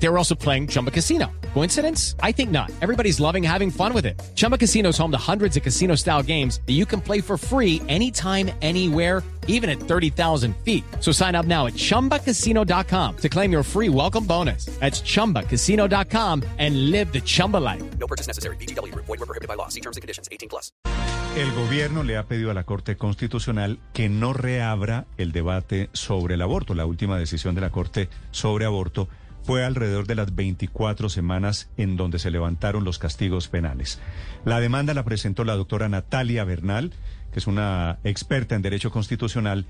They were also playing Chumba Casino. Coincidence? I think not. Everybody's loving having fun with it. Chumba Casino is home to hundreds of casino style games that you can play for free anytime, anywhere, even at 30,000 feet. So sign up now at chumbacasino.com to claim your free welcome bonus. That's chumbacasino.com and live the Chumba life. No purchase necessary. BGW. Void were prohibited by law. See terms and conditions. 18 plus. El gobierno le ha pedido a la Corte Constitucional que no reabra el debate sobre el aborto. La última decisión de la Corte sobre aborto fue alrededor de las 24 semanas en donde se levantaron los castigos penales. La demanda la presentó la doctora Natalia Bernal, que es una experta en derecho constitucional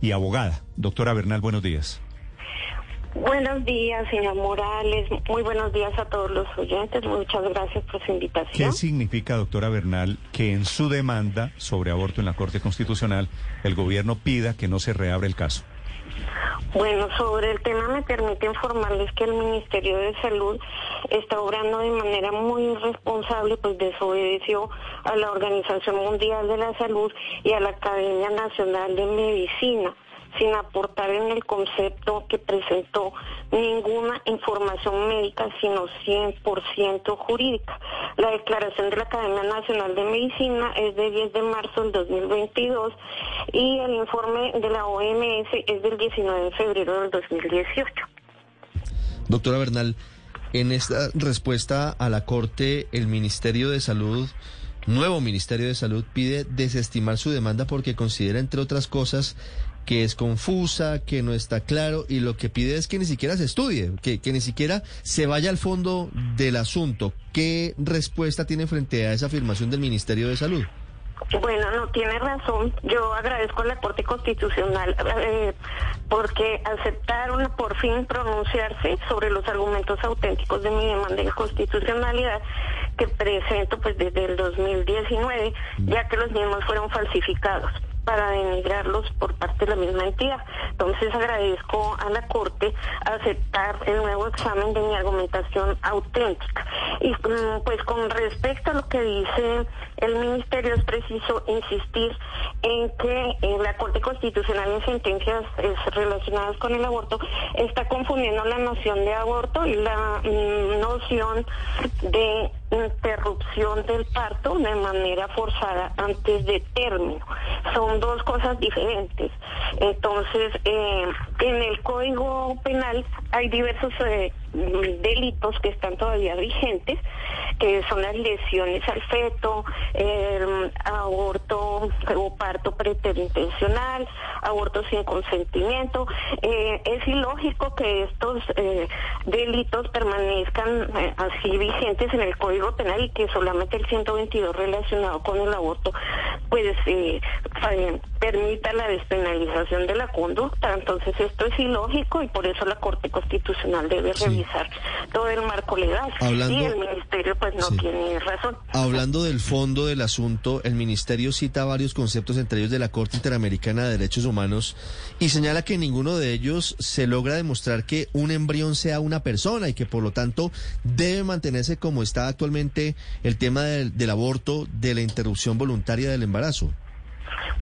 y abogada. Doctora Bernal, buenos días. Buenos días, señor Morales. Muy buenos días a todos los oyentes. Muchas gracias por su ¿Qué invitación. significa, doctora Bernal, que en su demanda sobre aborto en la Corte Constitucional el gobierno pida que no se reabra el caso? Bueno, sobre el tema me permite informarles que el Ministerio de Salud está obrando de manera muy irresponsable, pues desobedeció a la Organización Mundial de la Salud y a la Academia Nacional de Medicina sin aportar en el concepto que presentó ninguna información médica, sino 100% jurídica. La declaración de la Academia Nacional de Medicina es de 10 de marzo del 2022 y el informe de la OMS es del 19 de febrero del 2018. Doctora Bernal, en esta respuesta a la Corte, el Ministerio de Salud, nuevo Ministerio de Salud, pide desestimar su demanda porque considera, entre otras cosas, que es confusa, que no está claro, y lo que pide es que ni siquiera se estudie, que, que ni siquiera se vaya al fondo del asunto. ¿Qué respuesta tiene frente a esa afirmación del Ministerio de Salud? Bueno, no tiene razón. Yo agradezco a la Corte Constitucional eh, porque aceptaron por fin pronunciarse sobre los argumentos auténticos de mi demanda de inconstitucionalidad que presento pues desde el 2019, ya que los mismos fueron falsificados para denigrarlos por parte de la misma entidad. Entonces agradezco a la Corte aceptar el nuevo examen de mi argumentación auténtica. Y mm, pues con respecto a lo que dice el Ministerio es preciso insistir en que eh, la Corte Constitucional en sentencias relacionadas con el aborto está confundiendo la noción de aborto y la mm, noción de interrupción del parto de manera forzada antes de término. Son dos cosas diferentes. Entonces, eh, en el Código Penal hay diversos eh, delitos que están todavía vigentes, que son las lesiones al feto, el aborto o parto preterintencional, aborto sin consentimiento. Eh, es ilógico que estos eh, delitos permanezcan eh, así vigentes en el Código Penal y que solamente el 122 relacionado con el aborto pues eh, permita la despenalización de la conducta. Entonces esto es ilógico y por eso la Corte Constitucional debe Sí. Todo el marco legal. Hablando- y el Ministerio pues no Sí. tiene razón. Hablando del fondo del asunto, el Ministerio cita varios conceptos, entre ellos de la Corte Interamericana de Derechos Humanos, y señala que ninguno de ellos se logra demostrar que un embrión sea una persona y que por lo tanto debe mantenerse como está actualmente el tema del, del aborto, de la interrupción voluntaria del embarazo.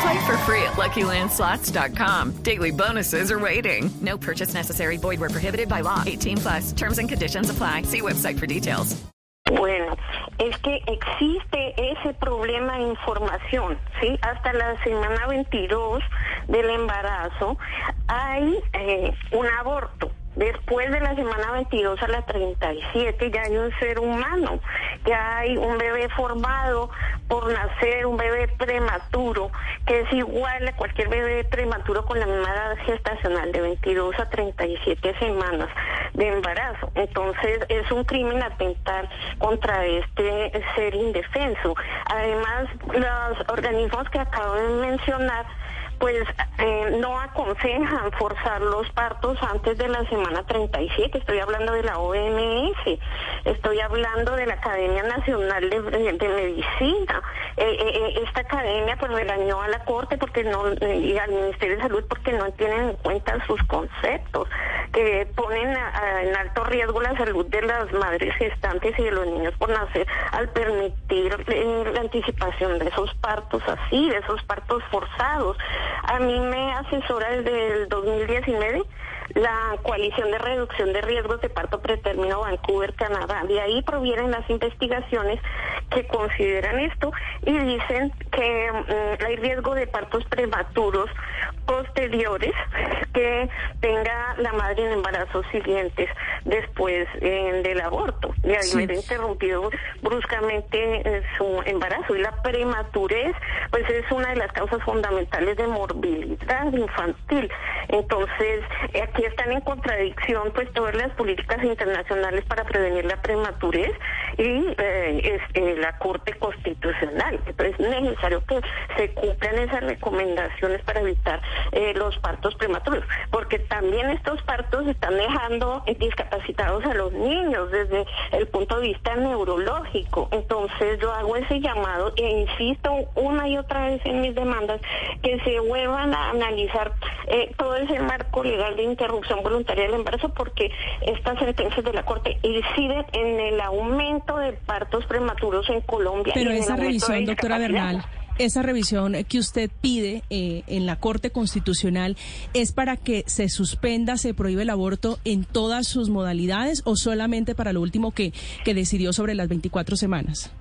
Play for free at LuckyLandSlots.com. Daily bonuses are waiting. No purchase necessary. Void where prohibited by law. 18 plus. Terms and conditions apply. See website for details. Bueno, es que existe ese problema de información. Hasta la semana 22 del embarazo hay eh, un aborto. Después de la semana 22 a la 37 ya hay un ser humano, ya hay un bebé formado por nacer, un bebé prematuro, que es igual a cualquier bebé prematuro con la misma edad gestacional de 22 a 37 semanas de embarazo. Entonces es un crimen atentar contra este ser indefenso. Además, los organismos que acabo de mencionar pues eh, no aconsejan forzar los partos antes de la semana 37. Estoy hablando de la OMS, estoy hablando de la Academia Nacional de, Medicina. Eh, eh, esta academia pues regañó a la Corte porque no y al Ministerio de Salud porque no tienen en cuenta sus conceptos que ponen en alto riesgo la salud de las madres gestantes y de los niños por nacer al permitir la anticipación de esos partos así, de esos partos forzados. A mí me asesora desde el 2019 la coalición de reducción de riesgos de parto pretérmino Vancouver, Canadá. De ahí provienen las investigaciones que consideran esto y dicen que mm, hay riesgo de partos prematuros posteriores que tenga la madre en embarazos siguientes después eh, del aborto, de haber interrumpido bruscamente eh, su embarazo. Y la prematurez, pues es una de las causas fundamentales de morbilidad infantil. Entonces, aquí están en contradicción pues todas las políticas internacionales para prevenir la prematurez y eh, la Corte Constitucional. Entonces, es necesario que se cumplan esas recomendaciones para evitar eh, los partos prematuros, porque también estos partos están dejando discapacitados a los niños desde el punto de vista neurológico. Entonces yo hago ese llamado e insisto una y otra vez en mis demandas que se vuelvan a analizar eh, todo ese marco legal de interrupción voluntaria del embarazo, porque estas sentencias de la Corte inciden en el aumento de partos prematuros en Colombia. Pero esa revisión, doctora Bernal esa revisión que usted pide eh, en la Corte Constitucional es para que se suspenda, se prohíbe el aborto en todas sus modalidades o solamente para lo último que, que decidió sobre las 24 semanas?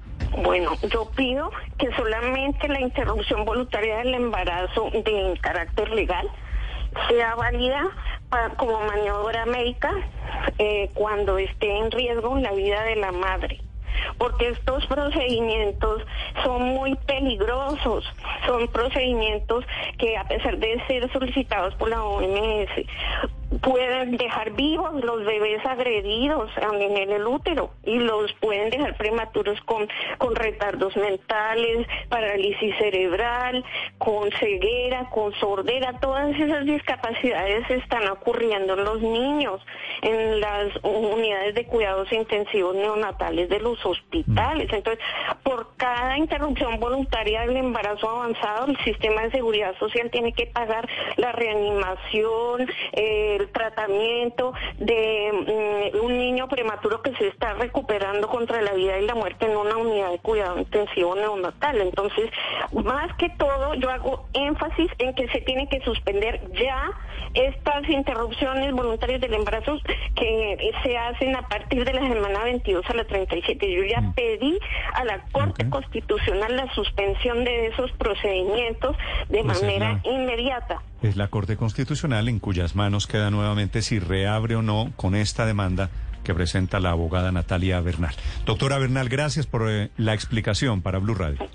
Bueno, yo pido que solamente la interrupción voluntaria del embarazo de carácter legal sea válida como maniobra médica eh, cuando esté en riesgo la vida de la madre. Porque estos procedimientos son muy peligrosos, son procedimientos que a pesar de ser solicitados por la OMS, pueden dejar vivos los bebés agredidos en el útero y los pueden dejar prematuros con, con retardos mentales, parálisis cerebral, con ceguera, con sordera. Todas esas discapacidades están ocurriendo en los niños, en las unidades de cuidados intensivos neonatales de los hospitales. Entonces, por cada interrupción voluntaria del embarazo avanzado, el sistema de seguridad social tiene que pagar la reanimación, eh, el tratamiento de mm, un niño prematuro que se está recuperando contra la vida y la muerte en una unidad de cuidado intensivo neonatal. Entonces, más que todo, yo hago énfasis en que se tiene que suspender ya estas interrupciones voluntarias del embarazo que se hacen a partir de la semana 22 a la 37. Yo ya mm. pedí a la Corte Constitucional la suspensión de esos procedimientos de manera inmediata. Es la Corte Constitucional en cuyas manos queda nuevamente si reabre o no con esta demanda que presenta la abogada Natalia Bernal. Doctora Bernal, gracias por eh, la explicación para Blue Radio.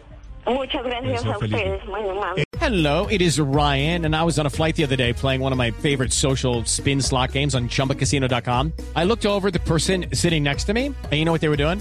Muchas gracias a ustedes, amable. Hello, it is Ryan, and I was on a flight the other day playing one of my favorite social spin slot games on chumbacasino.com. I looked over the person sitting next to me, and you know what they were doing?